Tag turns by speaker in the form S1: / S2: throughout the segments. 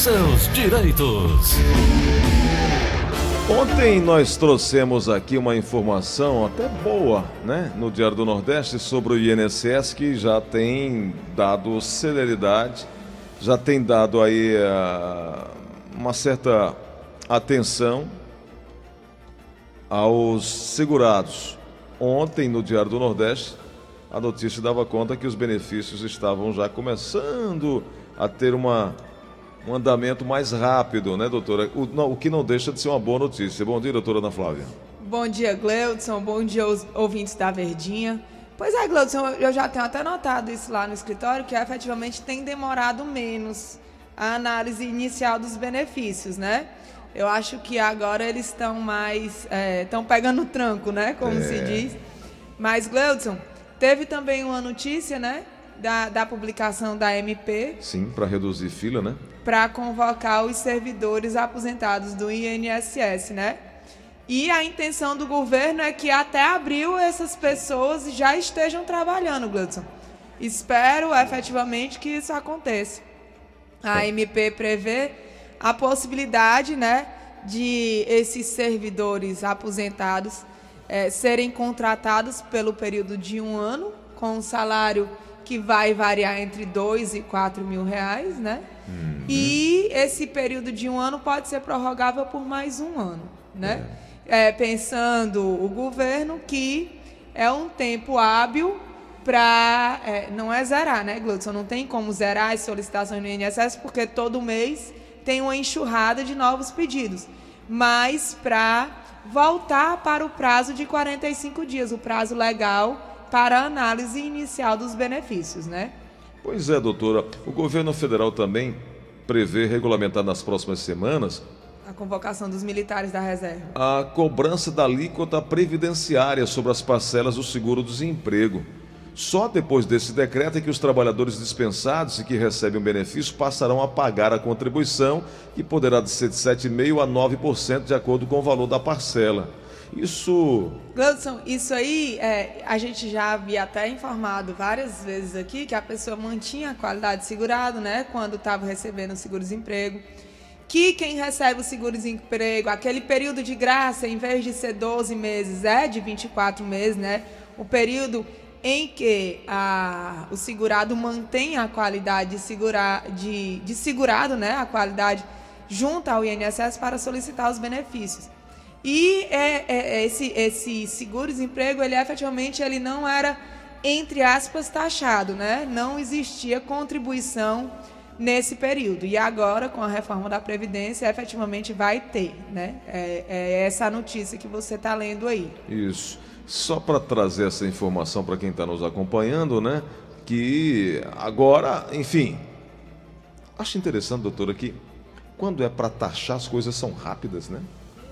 S1: seus direitos.
S2: Ontem nós trouxemos aqui uma informação até boa, né, no Diário do Nordeste sobre o INSS que já tem dado celeridade, já tem dado aí uh, uma certa atenção aos segurados. Ontem no Diário do Nordeste a notícia dava conta que os benefícios estavam já começando a ter uma um andamento mais rápido, né, doutora? O, não, o que não deixa de ser uma boa notícia. Bom dia, doutora Ana Flávia.
S3: Bom dia, Gleudson. Bom dia aos ouvintes da Verdinha. Pois é, Gleudson, eu já tenho até notado isso lá no escritório, que efetivamente tem demorado menos a análise inicial dos benefícios, né? Eu acho que agora eles estão mais. estão é, pegando tranco, né? Como é. se diz. Mas, Gleudson, teve também uma notícia, né? Da, da publicação da MP.
S2: Sim, para reduzir fila, né?
S3: Para convocar os servidores aposentados do INSS, né? E a intenção do governo é que até abril essas pessoas já estejam trabalhando, Gladson. Espero efetivamente que isso aconteça. A MP prevê a possibilidade, né, de esses servidores aposentados é, serem contratados pelo período de um ano, com um salário que vai variar entre 2 e 4 mil reais, né? Uhum. E esse período de um ano pode ser prorrogável por mais um ano, né? É. É, pensando o governo que é um tempo hábil para. É, não é zerar, né, Gludson? Não tem como zerar as solicitações no INSS, porque todo mês tem uma enxurrada de novos pedidos. Mas para voltar para o prazo de 45 dias, o prazo legal para a análise inicial dos benefícios, né?
S2: Pois é, doutora. O governo federal também prevê regulamentar nas próximas semanas
S3: a convocação dos militares da reserva.
S2: A cobrança da alíquota previdenciária sobre as parcelas do seguro-desemprego. Só depois desse decreto é que os trabalhadores dispensados e que recebem o benefício passarão a pagar a contribuição, que poderá ser de 7,5% a 9% de acordo com o valor da parcela. Isso.
S3: Gladson, isso aí é, a gente já havia até informado várias vezes aqui que a pessoa mantinha a qualidade de segurado, né? Quando estava recebendo o seguro-desemprego. Que quem recebe o seguro-desemprego, aquele período de graça, em vez de ser 12 meses, é de 24 meses, né? O período em que a, o segurado mantém a qualidade de, segura, de, de segurado, né? A qualidade junto ao INSS para solicitar os benefícios. E é, é, é, esse, esse seguro-desemprego, ele efetivamente ele não era, entre aspas, taxado, né? Não existia contribuição nesse período. E agora, com a reforma da Previdência, efetivamente vai ter, né? É, é essa notícia que você está lendo aí.
S2: Isso. Só para trazer essa informação para quem está nos acompanhando, né? Que agora, enfim, acho interessante, doutora, que quando é para taxar as coisas são rápidas, né?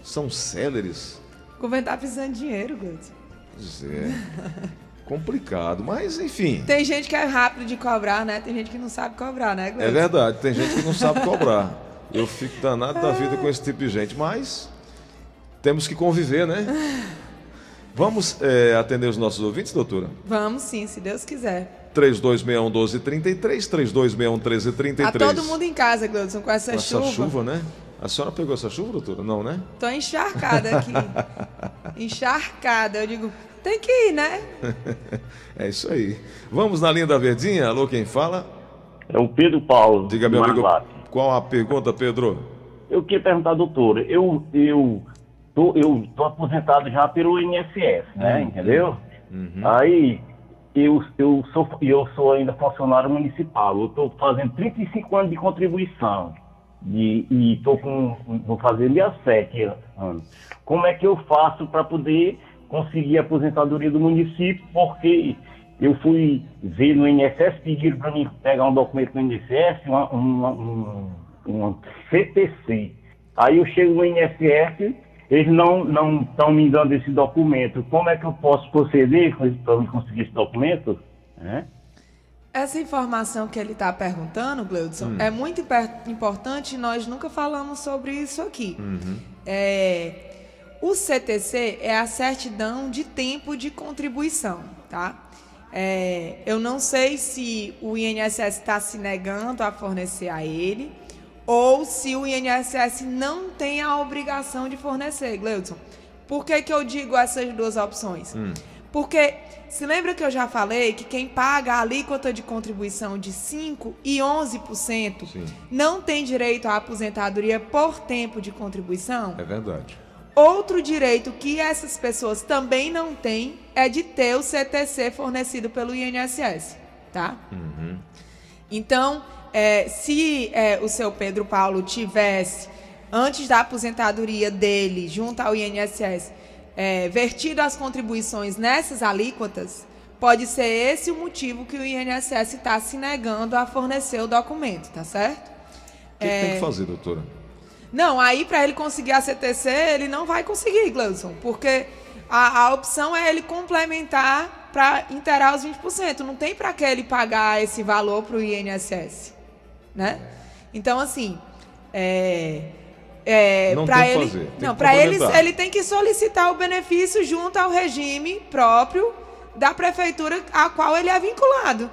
S2: São céleres.
S3: O governo está precisando de dinheiro, Guto.
S2: Pois é. Complicado, mas enfim.
S3: Tem gente que é rápido de cobrar, né? Tem gente que não sabe cobrar, né, Guto?
S2: É verdade, tem gente que não sabe cobrar. Eu fico danado da vida com esse tipo de gente, mas temos que conviver, né? Vamos é, atender os nossos ouvintes, doutora?
S3: Vamos sim, se Deus quiser.
S2: 3261 1233, 3261 1333.
S3: A todo mundo em casa, Gleudson, com essa
S2: com
S3: chuva.
S2: Essa chuva, né? A senhora pegou essa chuva, doutora? Não, né?
S3: Tô encharcada aqui. encharcada. Eu digo, tem que ir, né?
S2: é isso aí. Vamos na linha da verdinha. Alô, quem fala?
S4: É o Pedro Paulo.
S2: Diga, meu amigo. Qual a pergunta, Pedro?
S4: Eu queria perguntar, doutora. Eu, eu, tô, eu tô aposentado já pelo INSS, né? Uhum. Entendeu? Uhum. Aí, eu, eu, sou, eu sou ainda funcionário municipal. Eu tô fazendo 35 anos de contribuição de, e estou com vou fazer dia 7 anos. Como é que eu faço para poder conseguir a aposentadoria do município? Porque eu fui ver no INSS, pediram para mim pegar um documento no INSS, uma, uma, um, um CTC. Aí eu chego no INSS, eles não não estão me dando esse documento. Como é que eu posso proceder para conseguir esse documento? É?
S3: Essa informação que ele está perguntando, Gleudson, hum. é muito importante e nós nunca falamos sobre isso aqui. Uhum. É, o CTC é a certidão de tempo de contribuição, tá? É, eu não sei se o INSS está se negando a fornecer a ele ou se o INSS não tem a obrigação de fornecer, Gleudson. Por que, que eu digo essas duas opções?
S2: Hum.
S3: Porque se lembra que eu já falei que quem paga a alíquota de contribuição de 5% e 11%
S2: Sim.
S3: não tem direito à aposentadoria por tempo de contribuição?
S2: É verdade.
S3: Outro direito que essas pessoas também não têm é de ter o CTC fornecido pelo INSS, tá? Então, é, se é, o seu Pedro Paulo tivesse, antes da aposentadoria dele, junto ao INSS, é, vertido as contribuições nessas alíquotas, pode ser esse o motivo que o INSS está se negando a fornecer o documento, tá certo?
S2: O que, que tem que fazer, doutora?
S3: Não, aí para ele conseguir a CTC, ele não vai conseguir, Gleudson, porque a, a opção é ele complementar para inteirar os 20%. Não tem para que ele pagar esse valor para o INSS, né? Então, assim, é, é,
S2: Não
S3: para
S2: tem
S3: ele,
S2: fazer, tem
S3: não,
S2: que
S3: para ele,
S2: complementar.
S3: ele tem que solicitar o benefício junto ao regime próprio da prefeitura a qual ele é vinculado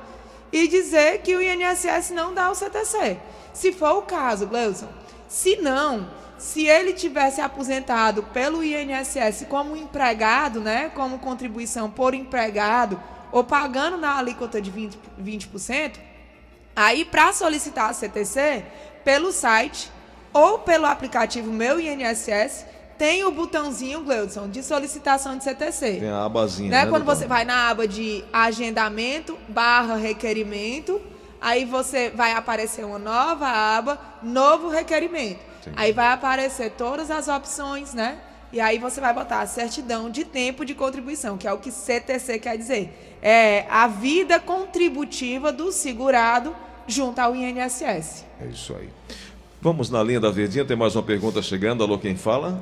S3: e dizer que o INSS não dá o CTC. Se for o caso, Gleudson, se não, se ele tivesse aposentado pelo INSS como empregado, né, como contribuição por empregado, ou pagando na alíquota de 20%, 20% aí para solicitar a CTC, pelo site ou pelo aplicativo Meu INSS, tem o botãozinho, Gleudson, de solicitação de CTC.
S2: Tem a abazinha,
S3: Né?
S2: né,
S3: Quando
S2: doutora?
S3: você vai na aba de agendamento barra requerimento, aí você vai aparecer uma nova aba, novo requerimento. Aí vai aparecer todas as opções, né? E aí você vai botar a certidão de tempo de contribuição, que é o que CTC quer dizer. É a vida contributiva do segurado junto ao INSS.
S2: É isso aí. Vamos na linha da Verdinha, tem mais uma pergunta chegando. Alô, quem fala?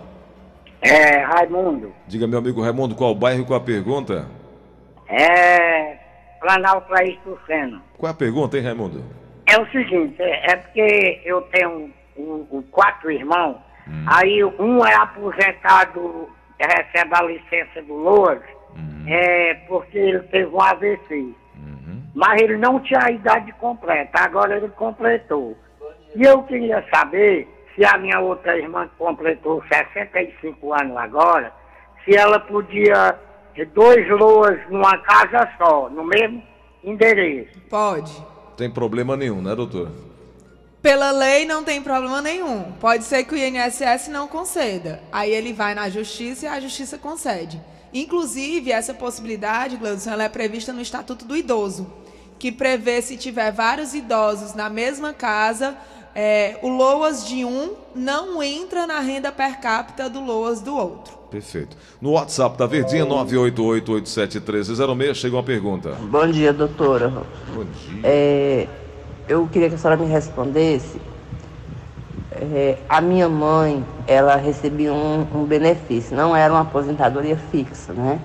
S5: É, Raimundo,
S2: Diga, meu amigo Raimundo, qual bairro e qual a pergunta?
S5: é Planalto Laís Tuceno.
S2: Qual é a pergunta, hein, Raimundo?
S5: É o seguinte, é, é porque eu tenho um- um- quatro irmãos, aí um é aposentado, recebe a licença do LOAS, é, porque ele teve um AVC. Mas ele não tinha a idade completa, agora ele completou. E eu queria saber se a minha outra irmã que completou 65 anos agora, se ela podia ter dois LOAS numa casa só, no mesmo endereço.
S3: Pode.
S2: Tem problema nenhum, né, doutor?
S3: Pela lei não tem problema nenhum. Pode ser que o INSS não conceda. Aí ele vai na justiça e a justiça concede. Inclusive, essa possibilidade, Gleudson, ela é prevista no Estatuto do Idoso, que prevê se tiver vários idosos na mesma casa, é, o LOAS de um não entra na renda per capita do LOAS do outro.
S2: Perfeito. No WhatsApp da Verdinha, 988871306, chega uma pergunta.
S6: Bom dia, doutora.
S2: Bom dia.
S6: É, eu queria que a senhora me respondesse. É, a minha mãe, ela recebia um, um benefício, não era uma aposentadoria fixa, né?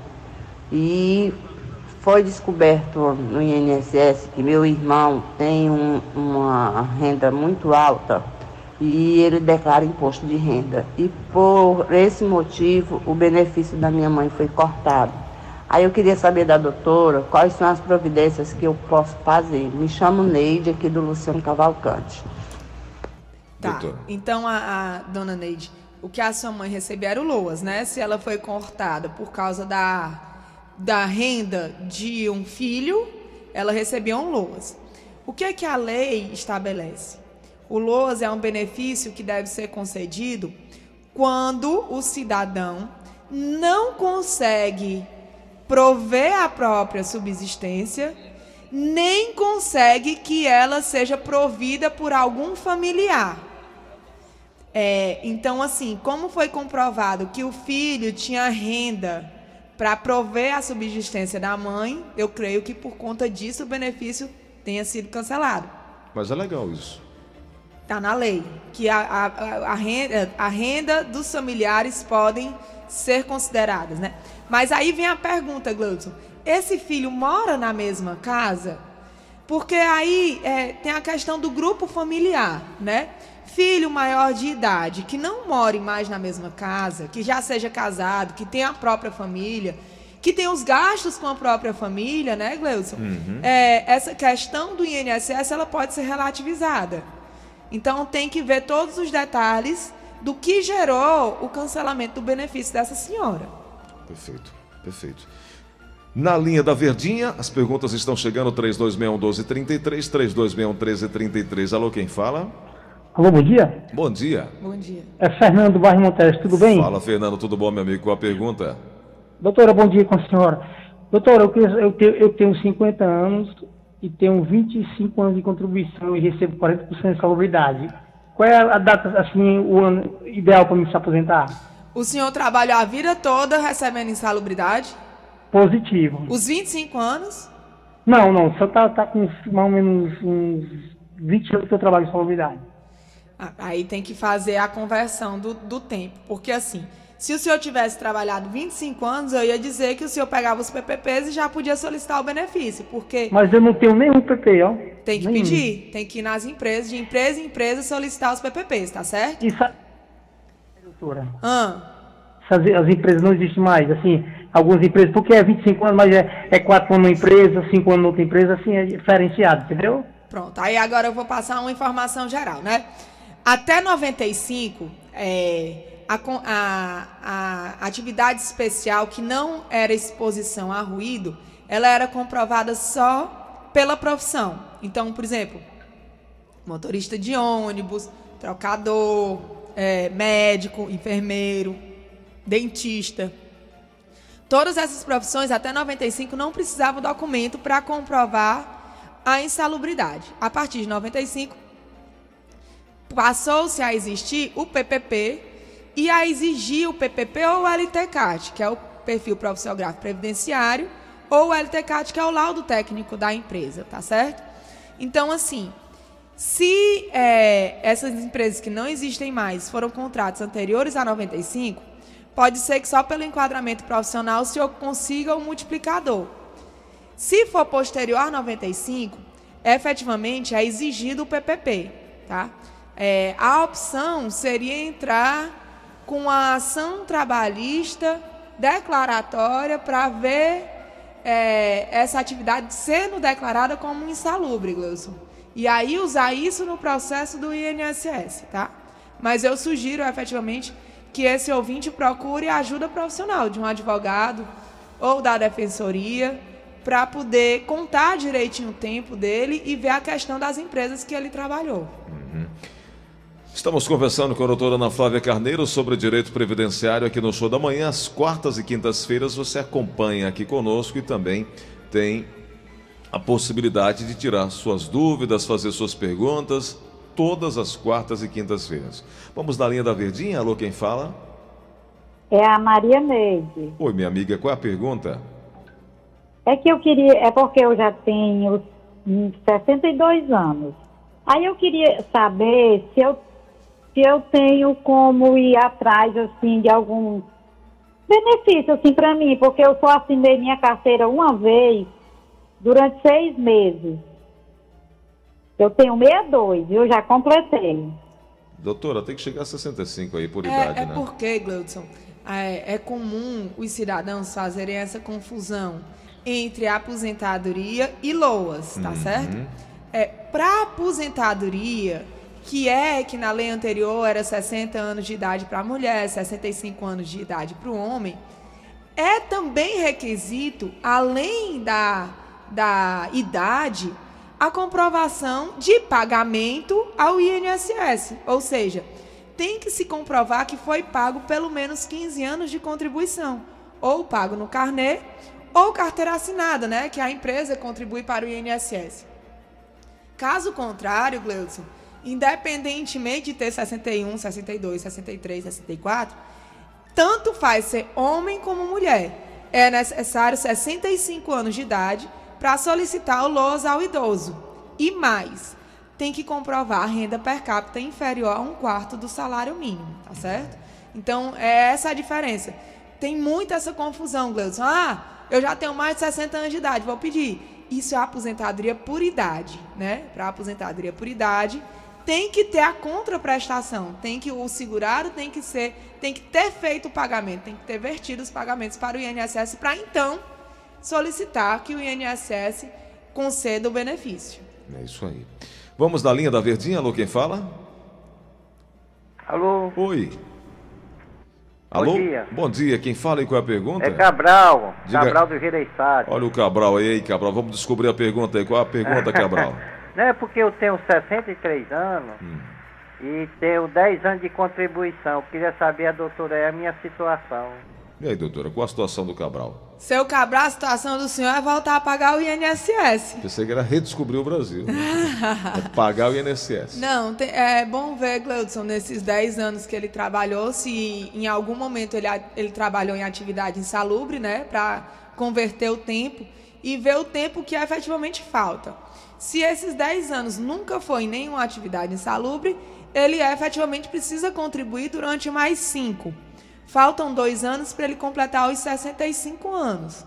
S6: E foi descoberto no INSS que meu irmão tem um- uma renda muito alta e ele declara imposto de renda. E por esse motivo, o benefício da minha mãe foi cortado. Aí eu queria saber da doutora quais são as providências que eu posso fazer. Me chamo Neide, aqui do Luciano Cavalcante.
S3: Tá.
S2: Doutora.
S3: Então, a, a dona Neide, o que a sua mãe recebia era o LOAS, né? Se ela foi cortada por causa da, da renda de um filho, ela recebia um LOAS. O que é que a lei estabelece? O LOAS é um benefício que deve ser concedido quando o cidadão não consegue prover a própria subsistência, nem consegue que ela seja provida por algum familiar. É, então, assim, como foi comprovado que o filho tinha renda para prover a subsistência da mãe, eu creio que por conta disso o benefício tenha sido cancelado.
S2: Mas é legal isso.
S3: Está na lei que a, a, a- renda, a renda dos familiares podem ser consideradas, né? Mas aí vem a pergunta, Gleudson. Esse filho mora na mesma casa? Porque aí é, tem a questão do grupo familiar, né? Filho maior de idade que não more mais na mesma casa, que já seja casado, que tenha a própria família, que tem os gastos com a própria família, né, Gleudson? É, essa questão do INSS ela pode ser relativizada. Então tem que ver todos os detalhes do que gerou o cancelamento do benefício dessa senhora.
S2: Perfeito, perfeito. Na linha da Verdinha, as perguntas estão chegando 3261-1233, 3261-1333. Alô, quem fala?
S7: Alô, bom dia.
S2: Bom dia.
S3: Bom dia.
S7: É Fernando do bairro Montes, tudo bem?
S2: Fala, Fernando, tudo bom, meu amigo? Qual a pergunta?
S7: Doutora, bom dia com a senhora. Doutora, eu, eu tenho, eu tenho 50 anos e tenho 25 anos de contribuição e recebo 40% de salubridade. Qual é a data, assim, o ano ideal para me se aposentar?
S3: O senhor trabalhou a vida toda recebendo insalubridade?
S7: Positivo.
S3: Os 25 anos?
S7: Não, não, só tá, tá com mais ou menos uns 20 anos que eu trabalho em salubridade.
S3: Aí tem que fazer a conversão do, do tempo. Porque assim, se o senhor tivesse trabalhado 25 anos, eu ia dizer que o senhor pegava os PPPs e já podia solicitar o benefício. Porque
S7: Mas eu não tenho nenhum PP, ó.
S3: tem que
S7: Nenhum.
S3: pedir, tem que ir nas empresas, de empresa em empresa, solicitar os PPPs, tá certo?
S7: E sa... Doutora,
S3: Ah,
S7: essas, as empresas não existem mais, assim, algumas empresas, porque é 25 anos, mas é, é 4 anos numa empresa, 5 anos noutra empresa, assim, é diferenciado, entendeu?
S3: pronto. Aí agora eu vou passar uma informação geral, né? Até 95, é, a, a- a atividade especial que não era exposição a ruído, ela era comprovada só pela profissão. Então, por exemplo, motorista de ônibus, trocador, é, médico, enfermeiro, dentista. Todas essas profissões, até 95, não precisavam documento para comprovar a insalubridade. A partir de 95, passou-se a existir o PPP e a exigir o PPP ou o LTCAT, que é o perfil profissional gráfico previdenciário, ou o LTCAT, que é o laudo técnico da empresa, tá certo? Então, assim, se é, essas empresas que não existem mais foram contratos anteriores a 95, pode ser que só pelo enquadramento profissional senhor consiga o multiplicador. Se for posterior a 95, efetivamente é exigido o PPP, tá? É, a opção seria entrar com a ação trabalhista declaratória para ver é, essa atividade sendo declarada como insalubre, Gleuson. E aí usar isso no processo do INSS, tá? Mas eu sugiro efetivamente que esse ouvinte procure ajuda profissional de um advogado ou da defensoria para poder contar direitinho o tempo dele e ver a questão das empresas que ele trabalhou.
S2: Estamos conversando com a doutora Ana Flávia Carneiro sobre direito previdenciário aqui no Show da Manhã. Às quartas e quintas-feiras você acompanha aqui conosco e também tem a possibilidade de tirar suas dúvidas, fazer suas perguntas, todas as quartas e quintas-feiras. Vamos na linha da Verdinha? Alô, quem fala?
S8: É a Maria Neide.
S2: Oi, minha amiga, qual é a pergunta?
S8: É que eu queria, é porque eu já tenho hum, 62 anos. Aí eu queria saber se eu, se eu tenho como ir atrás, assim, de algum benefício, assim, para mim, porque eu só assinei minha carteira uma vez durante seis meses. Eu tenho 62 e eu já completei.
S2: Doutora, tem que chegar a 65 aí por
S3: É,
S2: idade,
S3: é
S2: né?
S3: porque, Gleudson, é, é comum os cidadãos fazerem essa confusão entre aposentadoria e LOAS,
S2: Uhum.
S3: tá certo? É, Para aposentadoria, que é que na lei anterior era 60 anos de idade para a mulher, 65 anos de idade para o homem, é também requisito, além da, da idade, a comprovação de pagamento ao INSS. Ou seja, tem que se comprovar que foi pago pelo menos 15 anos de contribuição, ou pago no carnê, ou carteira assinada, né, que a empresa contribui para o INSS. Caso contrário, Gleudson, independentemente de ter 61, 62, 63, 64, tanto faz ser homem como mulher. É necessário 65 anos de idade para solicitar o LOAS ao idoso. E mais, tem que comprovar a renda per capita inferior a um quarto do salário mínimo, tá certo? Então, é essa a diferença. Tem muita essa confusão, Gleudson. Ah, eu já tenho mais de 60 anos de idade, vou pedir. Isso é aposentadoria por idade, né? Para aposentadoria por idade, tem que ter a contraprestação, tem que o segurado tem que ser, tem que ter feito o pagamento, tem que ter vertido os pagamentos para o INSS para então solicitar que o INSS conceda o benefício.
S2: É isso aí. Vamos na linha da Verdinha, alô, quem fala?
S9: Alô?
S2: Oi. Alô?
S9: Bom dia.
S2: Bom dia, quem fala e qual é a pergunta?
S9: É Cabral,
S2: Diga-
S9: Cabral do Gereissati.
S2: Olha o Cabral aí, aí, Cabral, vamos descobrir a pergunta aí. Qual é a pergunta, Cabral?
S9: Não é porque eu tenho 63 anos
S2: Hum.
S9: e tenho 10 anos de contribuição. Eu queria saber, a doutora, é a minha situação.
S2: E aí, doutora, qual a situação do Cabral?
S3: Seu Cabral, a situação do senhor é voltar a pagar o INSS.
S2: Pensei que era redescobrir o Brasil. né? é pagar o INSS.
S3: Não, tem- é bom ver, Gleudson, nesses 10 anos que ele trabalhou, se em algum momento ele, ele trabalhou em atividade insalubre, né, para converter o tempo e ver o tempo que efetivamente falta. Se esses 10 anos nunca foi em nenhuma atividade insalubre, ele efetivamente precisa contribuir durante mais 5. Faltam dois anos para ele completar os 65 anos.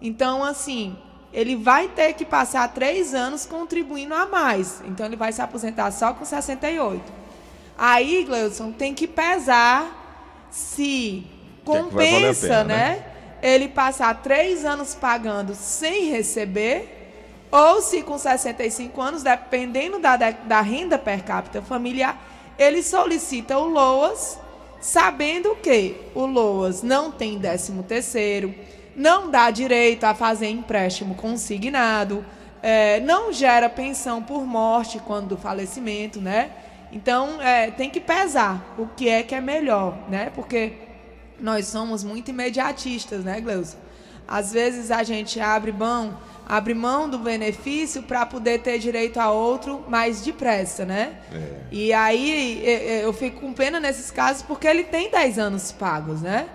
S3: Então, assim, ele vai ter que passar três anos contribuindo a mais. Então, ele vai se aposentar só com 68. Aí, Gleudson, tem que pesar se
S2: é
S3: compensa,
S2: pena,
S3: né?
S2: né?
S3: Ele passar três anos pagando sem receber, ou se com 65 anos, dependendo da, da, da renda per capita familiar, ele solicita o LOAS, sabendo que o LOAS não tem 13 terceiro, não dá direito a fazer empréstimo consignado, é, não gera pensão por morte quando do falecimento, né? Então, é, tem que pesar o que é que é melhor, né? Porque nós somos muito imediatistas, né, Gleuson? Às vezes a gente abre mão, abre mão do benefício para poder ter direito a outro mais depressa, né? E aí e- e- eu fico com pena nesses casos porque ele tem 10 anos pagos, né?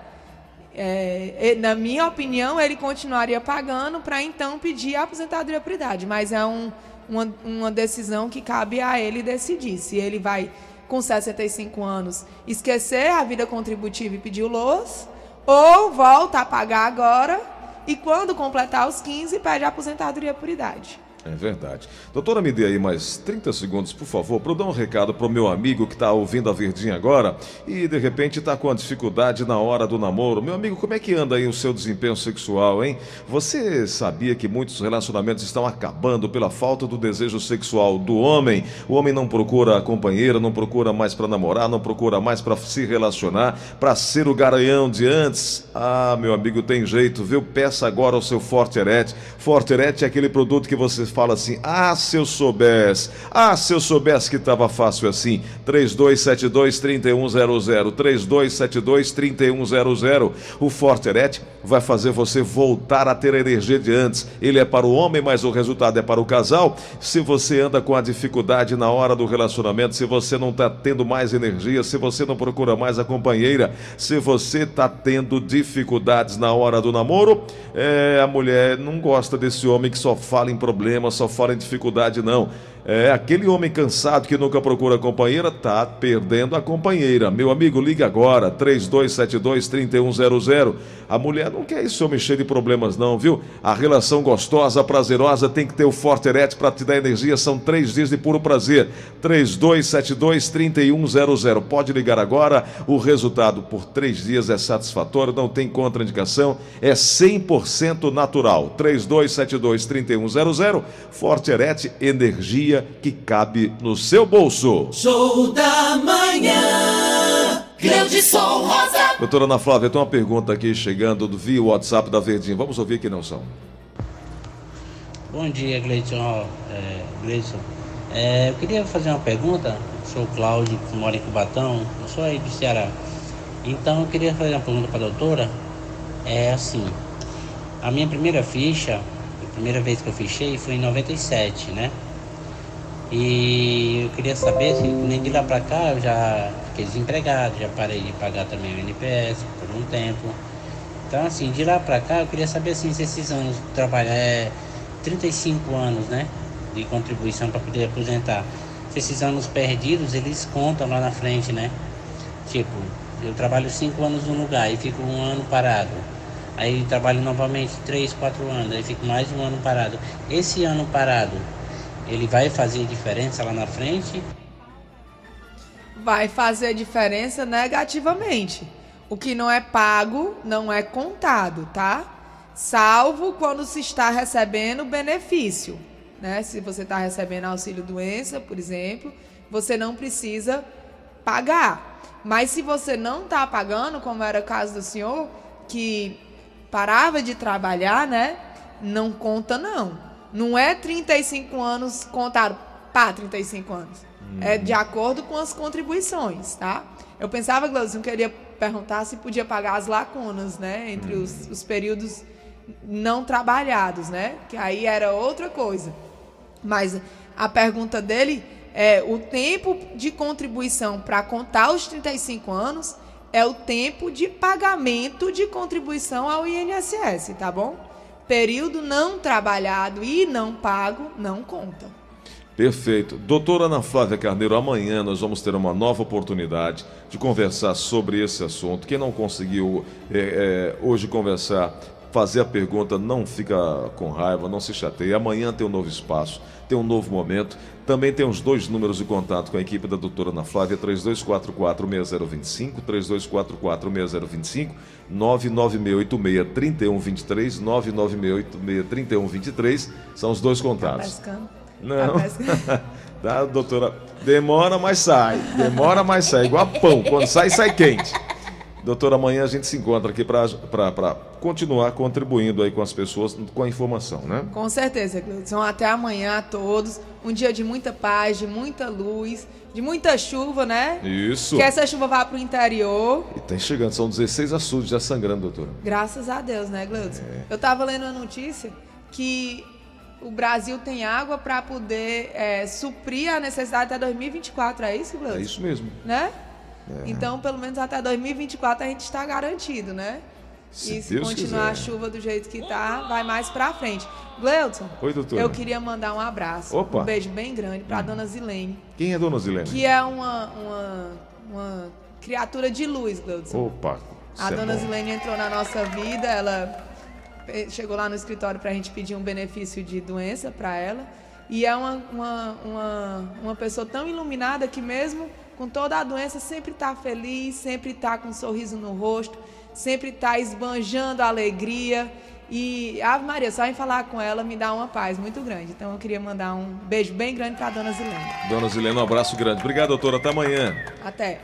S3: É, na minha opinião, ele continuaria pagando para então pedir a aposentadoria por idade, mas é um- uma, uma decisão que cabe a ele decidir. Se ele vai, com 65 anos, esquecer a vida contributiva e pedir o LOAS, ou volta a pagar agora e quando completar os 15, pede a aposentadoria por idade.
S2: É verdade. Doutora, me dê aí mais 30 segundos, por favor, para eu dar um recado pro meu amigo que está ouvindo a Verdinha agora e de repente está com a dificuldade na hora do namoro. Meu amigo, como é que anda aí o seu desempenho sexual, hein? Você sabia que muitos relacionamentos estão acabando pela falta do desejo sexual do homem? O homem não procura a companheira, não procura mais para namorar, não procura mais para se relacionar, para ser o garanhão de antes. Ah, meu amigo, tem jeito, viu? Peça agora o seu Forte Erete. Forte Erete é aquele produto que você fala assim: ah, se eu soubesse, ah, se eu soubesse que estava fácil assim. 3272-3100, 3272-3100. O Forte Erete vai fazer você voltar a ter a energia de antes. Ele é para o homem, mas o resultado é para o casal. Se você anda com a dificuldade na hora do relacionamento, se você não está tendo mais energia, se você não procura mais a companheira, se você está tendo dificuldades na hora do namoro, é, a mulher não gosta desse homem que só fala em problemas, só fala em dificuldade, não. É aquele homem cansado que nunca procura companheira, tá perdendo a companheira. Meu amigo, liga agora, 3272-3100. A mulher não quer esse homem cheio de problemas, não, viu? A relação gostosa, prazerosa, tem que ter o Forte Erete para te dar energia. São três dias de puro prazer. 3272-3100. Pode ligar agora. O resultado por três dias é satisfatório, não tem contraindicação, é 100% natural. 3272-3100. Forte Erete, energia que cabe no seu bolso.
S1: Show da manhã. Gleudson Rosa.
S2: Doutora Ana Flávia, tem uma pergunta aqui chegando do via WhatsApp da Verdinha. Vamos ouvir que não são.
S10: Bom dia, Gleison. É, Gleison. É, eu queria fazer uma pergunta. Sou o Cláudio, que mora em Cubatão. Eu sou aí do Ceará. Então, eu queria fazer uma pergunta para a doutora. É assim: a minha primeira ficha, a primeira vez que eu fichei foi em 97, né? E eu queria saber se nem de lá para cá eu já fiquei desempregado, já parei de pagar também o NPS por um tempo. Então, assim, de lá pra cá, eu queria saber assim, se esses anos de trabalhar é 35 anos, né? De contribuição para poder aposentar. Se esses anos perdidos, eles contam lá na frente, né? Tipo, eu trabalho 5 anos num lugar e fico um ano parado. Aí trabalho novamente 3, 4 anos, aí fico mais um ano parado. Esse ano parado, ele vai fazer diferença lá na frente?
S3: vai fazer diferença negativamente. O que não é pago não é contado, tá? Salvo quando se está recebendo benefício. né? Se você está recebendo auxílio doença, por exemplo, você não precisa pagar. Mas se você não está pagando, como era o caso do senhor, que parava de trabalhar, né? Não conta não. Não é 35 anos contado, pá, 35 anos. É de acordo com as contribuições, tá? Eu pensava, Glaucio, que eu queria perguntar se podia pagar as lacunas, né? Entre os, os períodos não trabalhados, né? Que aí era outra coisa. Mas a pergunta dele é o tempo de contribuição para contar os 35 anos é o tempo de pagamento de contribuição ao INSS, tá bom? Período não trabalhado e não pago não conta.
S2: Perfeito. Doutora Ana Flávia Carneiro, amanhã nós vamos ter uma nova oportunidade de conversar sobre esse assunto. Quem não conseguiu é, é, hoje conversar, fazer a pergunta, não fica com raiva, não se chateie. Amanhã tem um novo espaço, tem um novo momento. Também tem os dois números de contato com a equipe da doutora Ana Flávia, 3244-6025, 3244-6025, 99686-3123, 99686-3123, são os dois contatos.
S3: Tá?
S2: Não.
S3: Tá?
S2: Tá, doutora? Demora, mas sai. Demora, mas sai. Igual pão. Quando sai, sai quente. Doutora, amanhã a gente se encontra aqui para continuar contribuindo aí com as pessoas com a informação, né?
S3: Com certeza, Gleudson. Até amanhã a todos. Um dia de muita paz, de muita luz, de muita chuva, né?
S2: Isso.
S3: Que essa chuva vá para o interior.
S2: E tá chegando, são 16 açudes já sangrando, doutora.
S3: Graças a Deus, né, Gleudson? Eu tava lendo uma notícia que o Brasil tem água para poder é, suprir a necessidade até 2024, é isso, Gleudson?
S2: É isso mesmo.
S3: Né?
S2: É.
S3: Então, pelo menos até 2024 a gente está garantido, né?
S2: Se
S3: e se
S2: Deus
S3: continuar
S2: quiser.
S3: a chuva do jeito que tá, vai mais pra frente. Gleudson,
S2: Oi, doutora.
S3: eu queria mandar um abraço,
S2: Opa.
S3: um beijo bem grande pra dona Zilene,
S2: Quem é dona Zilene?
S3: que é uma, uma, uma criatura de luz, Gleudson.
S2: Opa.
S3: A
S2: é
S3: dona
S2: bom.
S3: Zilene entrou na nossa vida, ela chegou lá no escritório para a gente pedir um benefício de doença para ela. E é uma, uma, uma, uma pessoa tão iluminada que mesmo com toda a doença sempre está feliz, sempre está com um sorriso no rosto, sempre está esbanjando a alegria. E Ave Maria, só em falar com ela me dá uma paz muito grande. Então eu queria mandar um beijo bem grande para a dona Zilene.
S2: Dona Zilene, um abraço grande. Obrigado, doutora. Até amanhã.
S3: Até.